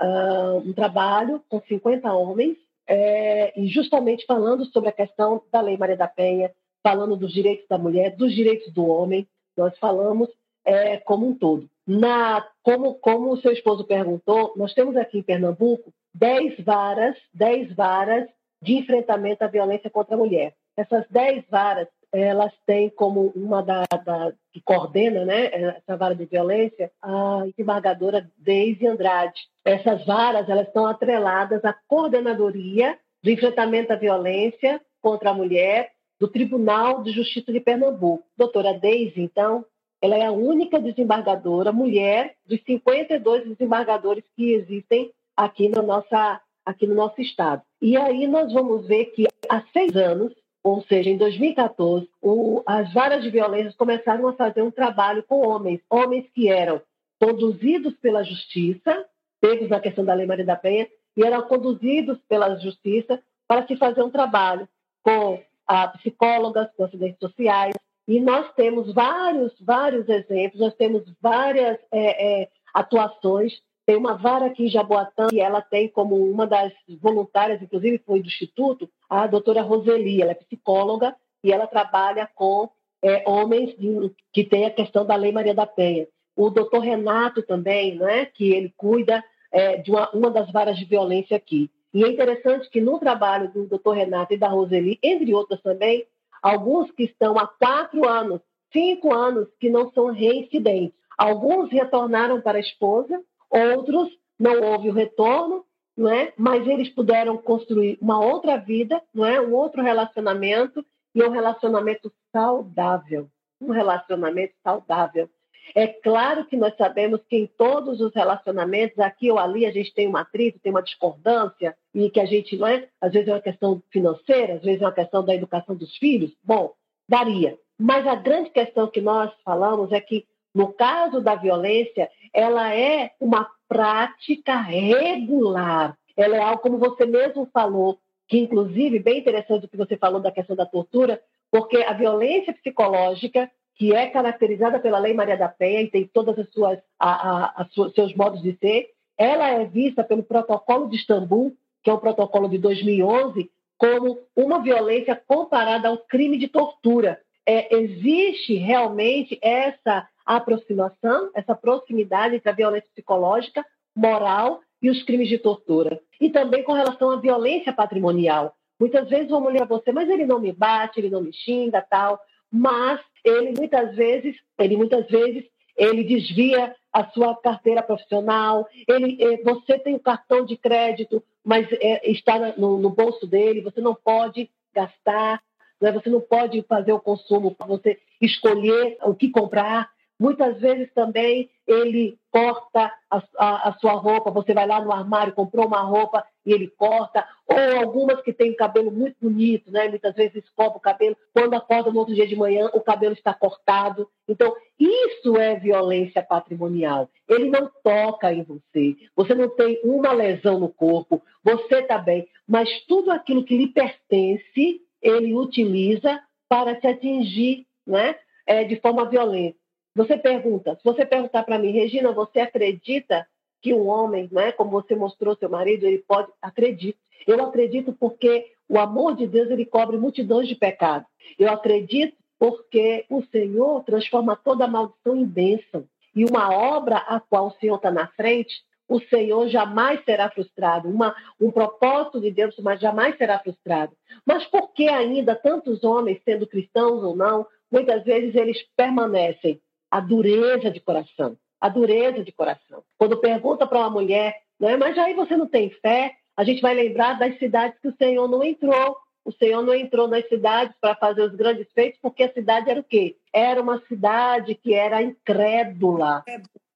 uh, um trabalho com 50 homens, é, e justamente falando sobre a questão da Lei Maria da Penha, falando dos direitos da mulher, dos direitos do homem, nós falamos é, como um todo. Na, como, como o seu esposo perguntou, nós temos aqui em Pernambuco 10 varas, 10 varas de enfrentamento à violência contra a mulher. Essas 10 varas, elas têm como uma da, da, que coordena né, essa vara de violência a desembargadora Deise Andrade. Essas varas elas estão atreladas à coordenadoria do enfrentamento à violência contra a mulher do Tribunal de Justiça de Pernambuco. Doutora Deise, então, ela é a única desembargadora mulher dos 52 desembargadores que existem aqui, na nossa, aqui no nosso estado. E aí nós vamos ver que há seis anos, ou seja, em 2014, o, as varas de violência começaram a fazer um trabalho com homens, homens que eram conduzidos pela justiça, pegos na questão da Lei Maria da Penha, e eram conduzidos pela justiça para se fazer um trabalho com a psicólogas, com assistentes sociais, e nós temos vários, vários exemplos, nós temos várias é, é, atuações. Tem uma vara aqui em Jaboatão, e ela tem como uma das voluntárias, inclusive foi do Instituto, a doutora Roseli, ela é psicóloga e ela trabalha com é, homens de, que têm a questão da Lei Maria da Penha. O doutor Renato também, né, que ele cuida é, de uma, uma das varas de violência aqui. E é interessante que no trabalho do doutor Renato e da Roseli, entre outras também, alguns que estão há quatro anos, cinco anos, que não são reincidentes. Alguns retornaram para a esposa, outros não houve o retorno, não é? mas eles puderam construir uma outra vida, não é? um outro relacionamento, e um relacionamento saudável. Um relacionamento saudável. É claro que nós sabemos que em todos os relacionamentos, aqui ou ali, a gente tem uma atrito, tem uma discordância, e que a gente, não é? Às vezes é uma questão financeira, às vezes é uma questão da educação dos filhos. Bom, daria. Mas a grande questão que nós falamos é que, no caso da violência, ela é uma prática regular. Ela é algo, como você mesmo falou, que inclusive, bem interessante o que você falou da questão da tortura, porque a violência psicológica que é caracterizada pela Lei Maria da Penha e tem todas as suas, a, a, a, seus modos de ser, ela é vista pelo Protocolo de Istambul, que é um protocolo de 2011, como uma violência comparada ao crime de tortura. É, existe realmente essa aproximação, essa proximidade entre a violência psicológica, moral e os crimes de tortura. E também com relação à violência patrimonial. Muitas vezes uma mulher você, mas ele não me bate, ele não me xinga, tal mas ele muitas vezes, ele muitas vezes, ele desvia a sua carteira profissional, ele, eh, você tem o cartão de crédito, mas é, está no, no, bolso dele, você não pode gastar, né? você não pode fazer o consumo para você escolher o que comprar. Muitas vezes também ele corta a, a, a, sua roupa, você vai lá no armário, comprou uma roupa e ele corta, ou algumas que têm o cabelo muito bonito, né? muitas vezes escova o cabelo, quando acorda no outro dia de manhã, o cabelo está cortado. Então, isso é violência patrimonial. Ele não toca em você, você não tem uma lesão no corpo, você está bem, mas tudo aquilo que lhe pertence, ele utiliza para te atingir né? É, de forma violenta. Você pergunta, se você perguntar para mim, Regina, você acredita que um homem, né, como você mostrou seu marido, ele pode, acredito. Eu acredito porque o amor de Deus ele cobre multidões de pecados. Eu acredito porque o Senhor transforma toda maldição em bênção. E uma obra a qual o Senhor está na frente, o Senhor jamais será frustrado. Uma, um propósito de Deus, mas jamais será frustrado. Mas por que ainda tantos homens, sendo cristãos ou não, muitas vezes eles permanecem? A dureza de coração. A dureza de coração. Quando pergunta para uma mulher, né, mas aí você não tem fé, a gente vai lembrar das cidades que o Senhor não entrou. O Senhor não entrou nas cidades para fazer os grandes feitos, porque a cidade era o quê? Era uma cidade que era incrédula.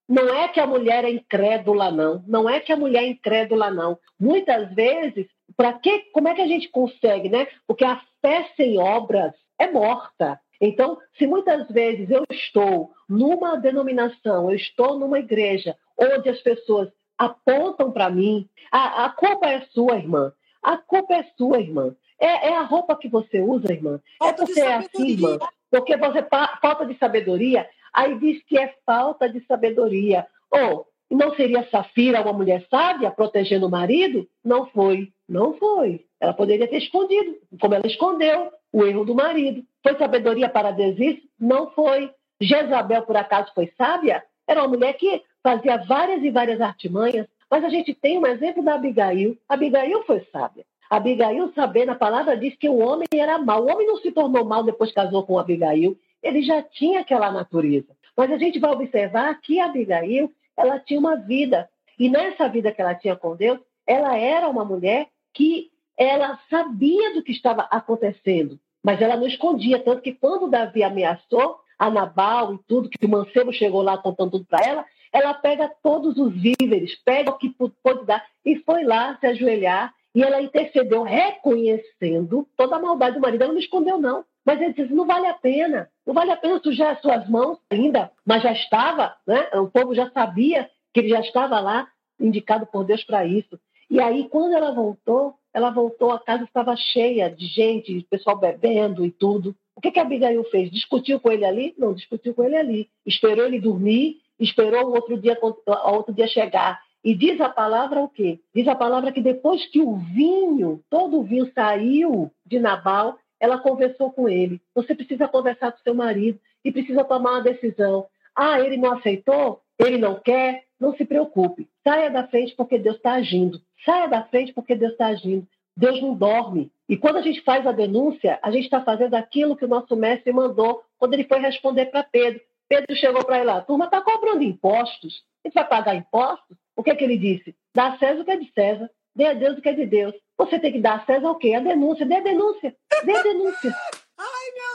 Não é que a mulher é incrédula, não. Não é que a mulher é incrédula, não. Muitas vezes, para que, como é que a gente consegue, né? Porque a fé sem obras é morta. Então, se muitas vezes eu estou numa denominação, eu estou numa igreja onde as pessoas apontam para mim, a, a, culpa é sua, irmã. A culpa é sua, irmã. É, é a roupa que você usa, irmã. É é porque é assim, irmã. Porque você falta de sabedoria. Aí diz que é falta de sabedoria. Ou oh, não seria Safira uma mulher sábia protegendo o marido? Não foi. Não foi. Ela poderia ter escondido, como ela escondeu o erro do marido. Foi sabedoria para Deus isso? Não foi. Jezabel, por acaso, foi sábia? Era uma mulher que fazia várias e várias artimanhas, mas a gente tem um exemplo da Abigail. Abigail foi sábia. Abigail, sabendo, a palavra diz que o homem era mau. O homem não se tornou mau depois que casou com Abigail. Ele já tinha aquela natureza. Mas a gente vai observar que Abigail, ela tinha uma vida. E nessa vida que ela tinha com Deus, ela era uma mulher que ela sabia do que estava acontecendo, mas ela não escondia. Tanto que quando Davi ameaçou a Nabal e tudo, que o mancebo chegou lá contando tudo para ela, ela pega todos os víveres, pega o que pôde dar e foi lá se ajoelhar e ela intercedeu reconhecendo toda a maldade do marido. Ela não escondeu, não. Mas ele disse: não vale a pena, não vale a pena sujar as suas mãos ainda. Mas já estava, né? o povo já sabia que ele já estava lá, indicado por Deus para isso. E aí, quando ela voltou, ela voltou, a casa estava cheia de gente, pessoal bebendo e tudo. O que, que a Abigail fez? Discutiu com ele ali? Não, discutiu com ele ali. Esperou ele dormir, esperou o outro dia, o outro dia chegar. E diz a palavra o quê? Diz a palavra que depois que o vinho, todo o vinho saiu de Nabal, ela conversou com ele. Você precisa conversar com seu marido e precisa tomar uma decisão. Ah, ele não aceitou? Ele não quer? Não se preocupe. Saia da frente porque Deus está agindo. Saia da frente porque Deus está agindo. Deus não dorme. E quando a gente faz a denúncia, a gente está fazendo aquilo que o nosso mestre mandou quando ele foi responder para Pedro. Pedro chegou para ele lá, turma está cobrando impostos. A gente vai pagar impostos? O que é que ele disse? Dá a César o que é de César, dê a Deus o que é de Deus. Você tem que dar a César o quê? A denúncia. Dê a denúncia. Dê a denúncia.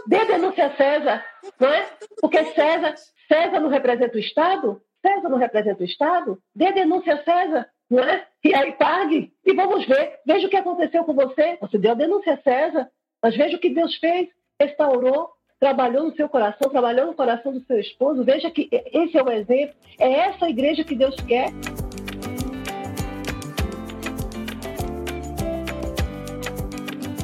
Dê a denúncia a César, não é? Porque César, César não representa o Estado? César não representa o Estado? Dê denúncia a César, não é? E aí pague. E vamos ver. Veja o que aconteceu com você. Você deu a denúncia a César, mas veja o que Deus fez. Restaurou, trabalhou no seu coração, trabalhou no coração do seu esposo. Veja que esse é o exemplo. É essa igreja que Deus quer.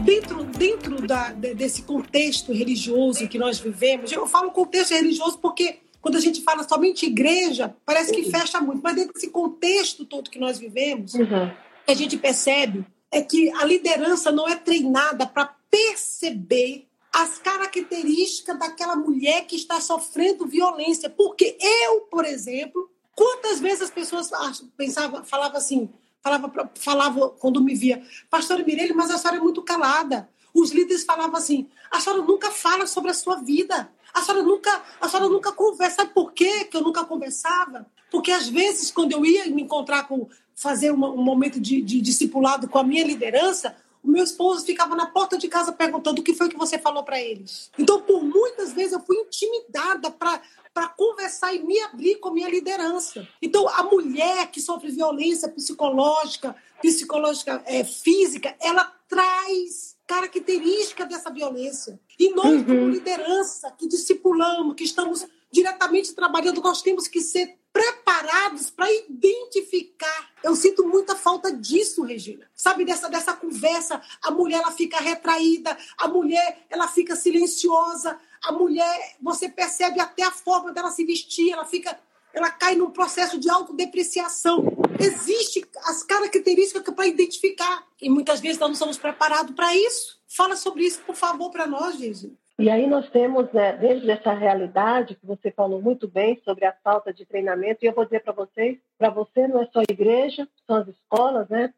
Dentro, dentro da, desse contexto religioso que nós vivemos, eu falo contexto religioso porque quando a gente fala somente igreja, parece que uhum. fecha muito, mas dentro desse contexto todo que nós vivemos, uhum. a gente percebe é que a liderança não é treinada para perceber as características daquela mulher que está sofrendo violência. Porque eu, por exemplo, quantas vezes as pessoas pensavam, falavam assim, falava, falava quando me via, pastora Mirelle, mas a senhora é muito calada. Os líderes falavam assim, a senhora nunca fala sobre a sua vida. A senhora nunca, a senhora nunca conversa. Sabe por quê que eu nunca conversava? Porque às vezes, quando eu ia me encontrar com, fazer uma, um momento de, de discipulado com a minha liderança, o meu esposo ficava na porta de casa perguntando o que foi que você falou para eles. Então, por muitas vezes, eu fui intimidada para para conversar e me abrir com a minha liderança. Então, a mulher que sofre violência psicológica, psicológica é, física, ela traz característica dessa violência. E nós, uhum. como liderança, que discipulamos, que estamos diretamente trabalhando, nós temos que ser preparados para identificar. Eu sinto muita falta disso, Regina. Sabe, dessa, dessa conversa, a mulher ela fica retraída, a mulher ela fica silenciosa, a mulher, você percebe até a forma dela se vestir, ela fica, ela cai num processo de autodepreciação. Existem as características para identificar. E muitas vezes nós não somos preparados para isso. Fala sobre isso, por favor, para nós, Jesus. E aí nós temos, né, dentro dessa realidade que você falou muito bem sobre a falta de treinamento, e eu vou dizer para vocês, para você não é só a igreja, são as escolas, né,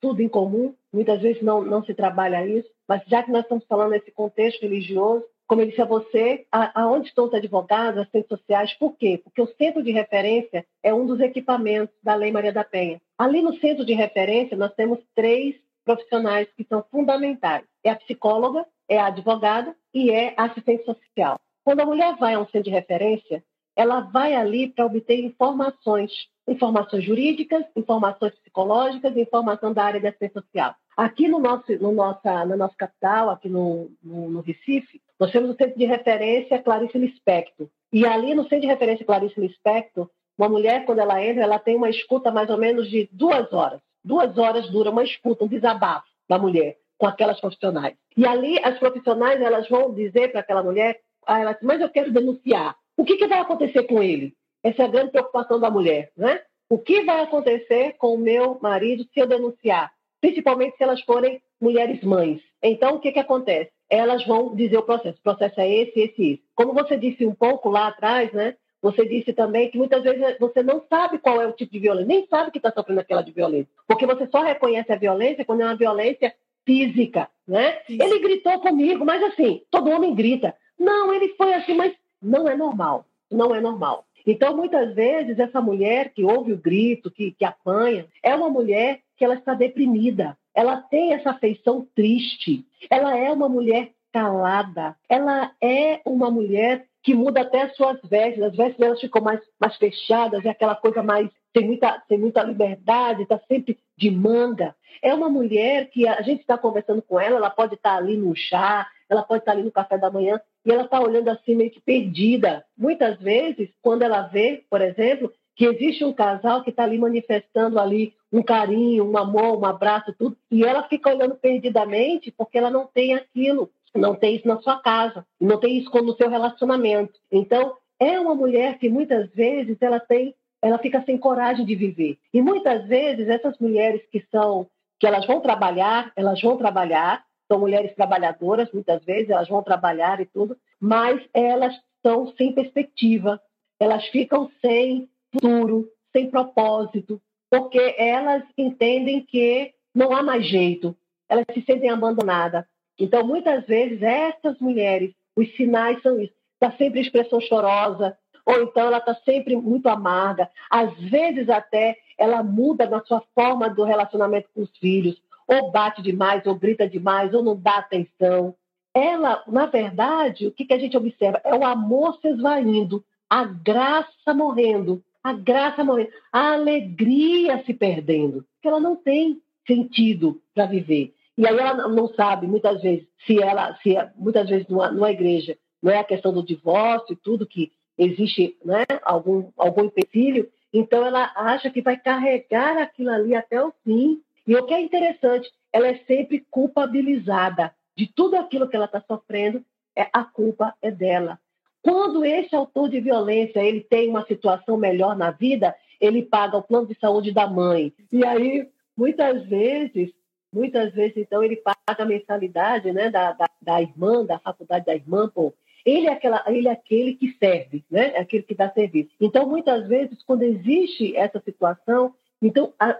tudo em comum, muitas vezes não, não se trabalha isso, mas já que nós estamos falando nesse contexto religioso, como eu disse a você, aonde estão os advogados, as redes sociais, por quê? Porque o centro de referência é um dos equipamentos da Lei Maria da Penha. Ali no centro de referência, nós temos três profissionais que são fundamentais. É a psicóloga, é a advogada e é a assistente social. Quando a mulher vai a um centro de referência, ela vai ali para obter informações, informações jurídicas, informações psicológicas, informação da área da assistência social. Aqui no nosso, no nossa, na nossa capital, aqui no, no, no Recife, nós temos o centro de referência Clarice Lispector. E ali no centro de referência Clarice Lispector, uma mulher, quando ela entra, ela tem uma escuta mais ou menos de duas horas. Duas horas dura uma escuta, um desabafo da mulher com aquelas profissionais. E ali as profissionais elas vão dizer para aquela mulher, ah, mas eu quero denunciar. O que, que vai acontecer com ele? Essa é a grande preocupação da mulher, né? O que vai acontecer com o meu marido se eu denunciar? Principalmente se elas forem mulheres mães. Então, o que, que acontece? Elas vão dizer o processo. O processo é esse, esse, esse. Como você disse um pouco lá atrás, né? Você disse também que muitas vezes você não sabe qual é o tipo de violência, nem sabe que está sofrendo aquela de violência. Porque você só reconhece a violência quando é uma violência física, né? Ele gritou comigo, mas assim, todo homem grita. Não, ele foi assim, mas não é normal, não é normal. Então, muitas vezes, essa mulher que ouve o grito, que, que apanha, é uma mulher que ela está deprimida, ela tem essa feição triste, ela é uma mulher calada, ela é uma mulher que muda até as suas vestes, as vestes delas ficam mais, mais fechadas, é aquela coisa mais tem muita, tem muita liberdade, está sempre de manga. É uma mulher que a gente está conversando com ela, ela pode estar tá ali no chá, ela pode estar tá ali no café da manhã, e ela está olhando assim meio que perdida. Muitas vezes, quando ela vê, por exemplo, que existe um casal que está ali manifestando ali um carinho, um amor, um abraço, tudo, e ela fica olhando perdidamente porque ela não tem aquilo, não tem isso na sua casa, não tem isso no seu relacionamento. Então, é uma mulher que muitas vezes ela tem ela fica sem coragem de viver. E muitas vezes essas mulheres que são que elas vão trabalhar, elas vão trabalhar, são mulheres trabalhadoras, muitas vezes elas vão trabalhar e tudo, mas elas estão sem perspectiva, elas ficam sem futuro, sem propósito, porque elas entendem que não há mais jeito, elas se sentem abandonadas. Então, muitas vezes, essas mulheres, os sinais são isso. Está sempre expressão chorosa, ou então ela está sempre muito amarga. Às vezes até ela muda na sua forma do relacionamento com os filhos, ou bate demais, ou grita demais, ou não dá atenção. Ela, na verdade, o que, que a gente observa? É o amor se esvaindo, a graça morrendo, a graça morrendo, a alegria se perdendo, porque ela não tem sentido para viver. E aí ela não sabe, muitas vezes, se ela, se muitas vezes numa, numa igreja, não é a questão do divórcio e tudo que existe né, algum, algum empecilho, então ela acha que vai carregar aquilo ali até o fim. E o que é interessante, ela é sempre culpabilizada de tudo aquilo que ela está sofrendo, é, a culpa é dela. Quando esse autor de violência ele tem uma situação melhor na vida, ele paga o plano de saúde da mãe. E aí, muitas vezes, muitas vezes, então, ele paga a mensalidade né, da, da, da irmã, da faculdade da irmã, pô, ele é, aquela, ele é aquele que serve, né? é aquele que dá serviço. Então, muitas vezes, quando existe essa situação, então a,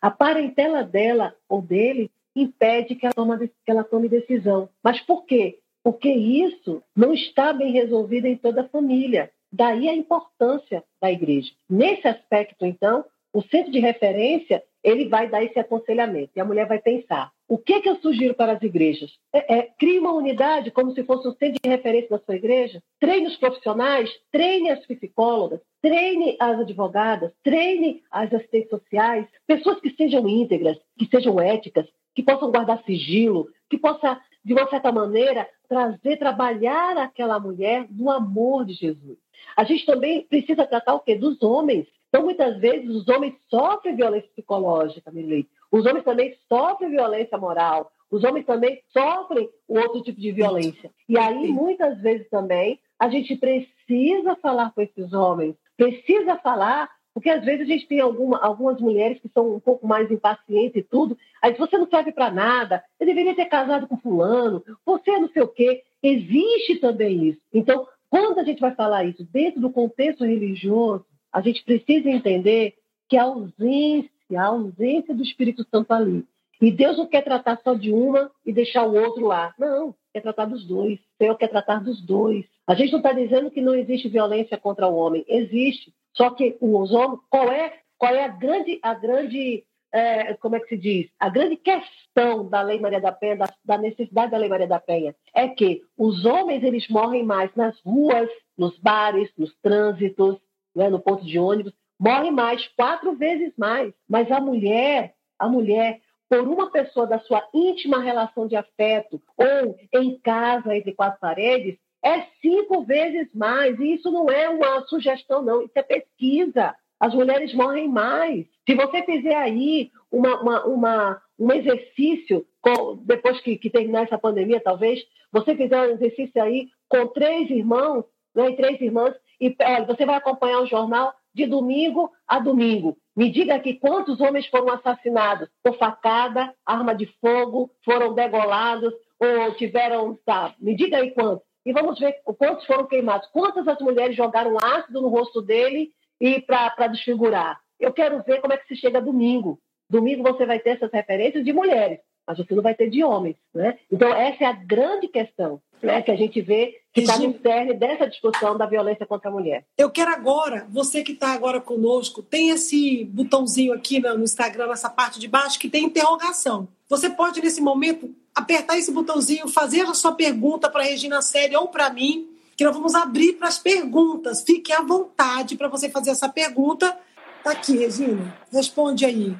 a parentela dela ou dele impede que ela, tome, que ela tome decisão. Mas por quê? Porque isso não está bem resolvido em toda a família. Daí a importância da igreja. Nesse aspecto, então, o centro de referência ele vai dar esse aconselhamento e a mulher vai pensar: o que, que eu sugiro para as igrejas? É, é, crie uma unidade como se fosse um centro de referência da sua igreja, treine os profissionais, treine as psicólogas, treine as advogadas, treine as assistentes sociais, pessoas que sejam íntegras, que sejam éticas, que possam guardar sigilo, que possa, de uma certa maneira, trazer, trabalhar aquela mulher no amor de Jesus. A gente também precisa tratar o quê? Dos homens. Então, muitas vezes, os homens sofrem violência psicológica, Milei. Os homens também sofrem violência moral. Os homens também sofrem outro tipo de violência. E aí, muitas vezes também, a gente precisa falar com esses homens, precisa falar Porque às vezes a gente tem alguma, algumas mulheres que são um pouco mais impacientes e tudo. Aí você não serve para nada, você deveria ter casado com fulano, você não sei o quê. Existe também isso. Então, quando a gente vai falar isso dentro do contexto religioso, a gente precisa entender que a ausência, a ausência do Espírito Santo ali. E Deus não quer tratar só de uma e deixar o outro lá. Não, quer tratar dos dois. O Senhor quer tratar dos dois. A gente não está dizendo que não existe violência contra o homem. Existe. Só que os homens, qual é, qual é a grande, a grande é, como é que se diz? A grande questão da Lei Maria da Penha, da, da, necessidade da Lei Maria da Penha, é que os homens eles morrem mais nas ruas, nos bares, nos trânsitos, né, no ponto de ônibus, morrem mais, quatro vezes mais. Mas a mulher, a mulher, por uma pessoa da sua íntima relação de afeto ou em casa entre quatro paredes, é cinco vezes mais. E isso não é uma sugestão, não, isso é pesquisa. As mulheres morrem mais. Se você fizer aí uma, uma, uma um exercício, depois que, que, terminar essa pandemia, talvez, você fizer um exercício aí com três irmãos, né, e três irmãs, e olha, você vai acompanhar o jornal de domingo a domingo. Me diga aqui quantos homens foram assassinados por facada, arma de fogo, foram degolados ou tiveram, tá, me diga aí quantos. E vamos ver quantos foram queimados. Quantas as mulheres jogaram ácido no rosto dele e para desfigurar? Eu quero ver como é que se chega domingo. Domingo você vai ter essas referências de mulheres, mas você não vai ter de homens. Né? Então, essa é a grande questão né, que a gente vê que está no cerne dessa discussão da violência contra a mulher. Eu quero agora, você que está agora conosco, tem esse botãozinho aqui no Instagram, nessa parte de baixo, que tem interrogação. Você pode, nesse momento, apertar esse botãozinho, fazer a sua pergunta para a Regina Série ou para mim, que nós vamos abrir para as perguntas. Fique à vontade para você fazer essa pergunta. Está aqui, Regina. Responde aí.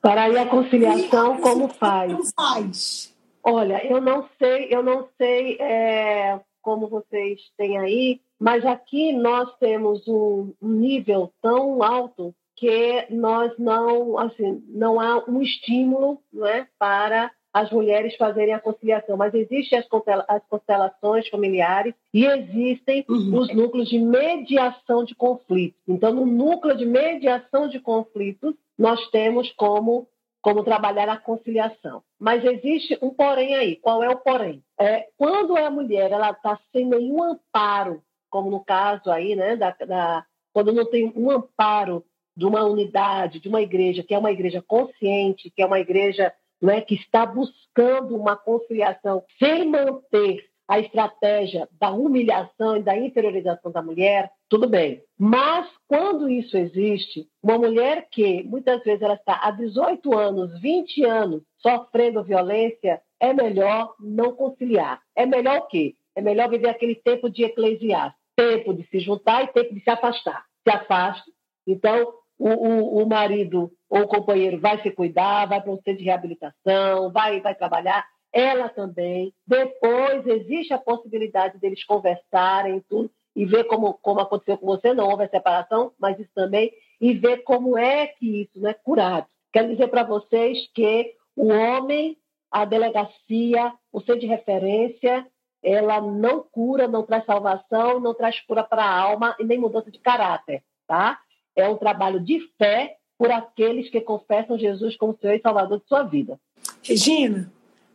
Para aí a conciliação, como faz? Como faz? Olha, eu não sei, eu não sei é, como vocês têm aí, mas aqui nós temos um nível tão alto que nós não, assim, não há um estímulo, não é, para as mulheres fazerem a conciliação, mas existem as, constelações familiares e existem uhum. os núcleos de mediação de conflitos. Então, no núcleo de mediação de conflitos, nós temos como como trabalhar a conciliação. Mas existe um porém aí. Qual é o porém? É, quando a mulher ela está sem nenhum amparo, como no caso aí, né, da, da, quando não tem um amparo de uma unidade, de uma igreja que é uma igreja consciente, que é uma igreja né, que está buscando uma conciliação sem manter a estratégia da humilhação e da inferiorização da mulher, tudo bem. Mas quando isso existe, uma mulher que muitas vezes ela está há 18 anos, 20 anos sofrendo violência, é melhor não conciliar. É melhor o quê? É melhor viver aquele tempo de eclesiar, tempo de se juntar e tempo de se afastar. Se afaste. Então, o, o, o marido ou o companheiro vai se cuidar, vai para um centro de reabilitação, vai, vai trabalhar, ela também. Depois existe a possibilidade deles conversarem tudo e ver como, como aconteceu com você, não houve a separação, mas isso também, e ver como é que isso é né, curado. Quero dizer para vocês que o homem, a delegacia, o ser de referência, ela não cura, não traz salvação, não traz cura para a alma e nem mudança de caráter, tá? É um trabalho de fé por aqueles que confessam Jesus como Senhor e Salvador de sua vida. Regina,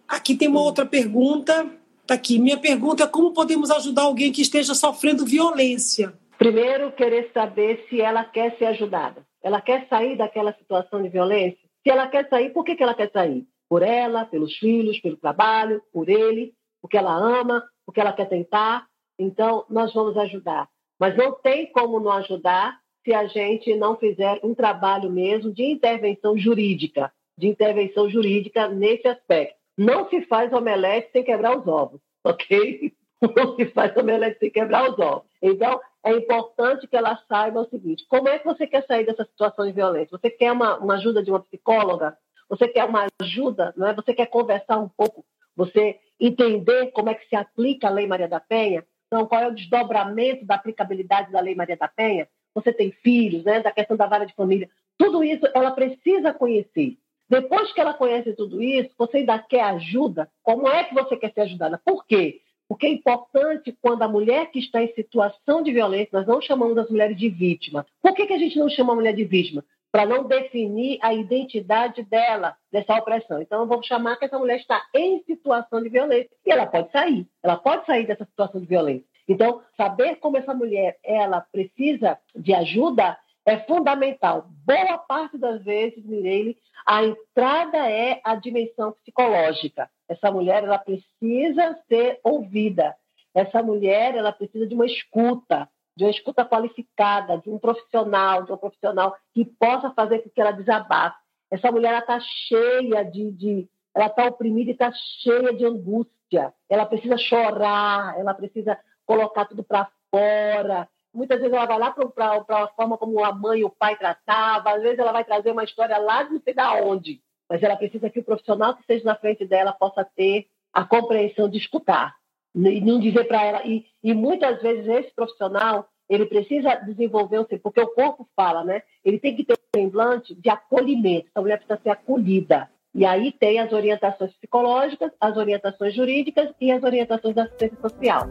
Aqui tem uma outra pergunta. Está aqui. Minha pergunta é como podemos ajudar alguém que esteja sofrendo violência? Primeiro, querer saber se ela quer ser ajudada. Ela quer sair daquela situação de violência? Se ela quer sair, por que, que ela quer sair? Por ela, pelos filhos, pelo trabalho, por ele, porque ela ama, porque ela quer tentar. Então, nós vamos ajudar. Mas não tem como não ajudar se a gente não fizer um trabalho mesmo de intervenção jurídica, de intervenção jurídica nesse aspecto. Não se faz omelete sem quebrar os ovos, ok? [LAUGHS] Não se faz omelete sem quebrar os ovos. Então, é importante que ela saiba o seguinte: como é que você quer sair dessa situação de violência? Você quer uma, uma ajuda de uma psicóloga? Você quer uma ajuda? Não é? Você quer conversar um pouco? Você entender como é que se aplica a Lei Maria da Penha? Então, qual é o desdobramento da aplicabilidade da Lei Maria da Penha? Você tem filhos, né? Da questão da vara de família. Tudo isso ela precisa conhecer. Depois que ela conhece tudo isso, você ainda quer ajuda? Como é que você quer ser ajudada? Por quê? Porque é importante quando a mulher que está em situação de violência, nós não chamamos as mulheres de vítima. Por que, que a gente não chama a mulher de vítima? Para não definir a identidade dela, dessa opressão. Então, vamos chamar que essa mulher está em situação de violência. E ela pode sair. Ela pode sair dessa situação de violência. Então, saber como essa mulher ela precisa de ajuda é fundamental. Boa parte das vezes, Mireille, a entrada é a dimensão psicológica. Essa mulher ela precisa ser ouvida. Essa mulher ela precisa de uma escuta, de uma escuta qualificada, de um profissional, de um profissional que possa fazer com que ela desabafe. Essa mulher está cheia de, de ela está oprimida e está cheia de angústia. Ela precisa chorar, ela precisa colocar tudo para fora, Muitas vezes ela vai lá para a forma como a mãe e o pai tratavam, às vezes ela vai trazer uma história lá de não sei da onde, mas ela precisa que o profissional que esteja na frente dela possa ter a compreensão de escutar e não dizer para ela. E, e muitas vezes esse profissional ele precisa desenvolver, porque o corpo fala, né? Ele tem que ter um semblante de acolhimento. Então, a mulher precisa ser acolhida. E aí tem as orientações psicológicas, as orientações jurídicas e as orientações da assistência social.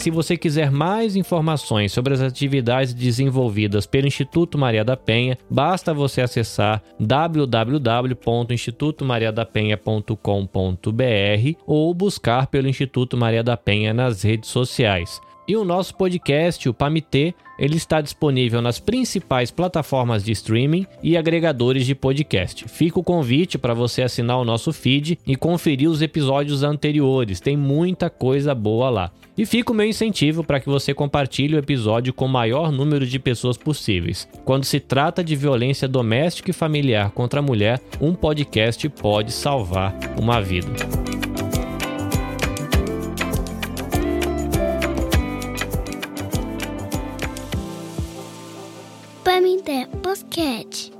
Se você quiser mais informações sobre as atividades desenvolvidas pelo Instituto Maria da Penha, basta você acessar www.institutomariadapenha.com.br ou buscar pelo Instituto Maria da Penha nas redes sociais. E o nosso podcast, o PAMITê, ele está disponível nas principais plataformas de streaming e agregadores de podcast. Fica o convite para você assinar o nosso feed e conferir os episódios anteriores. Tem muita coisa boa lá. E fica o meu incentivo para que você compartilhe o episódio com o maior número de pessoas possíveis. Quando se trata de violência doméstica e familiar contra a mulher, um podcast pode salvar uma vida. Pamité Basquete.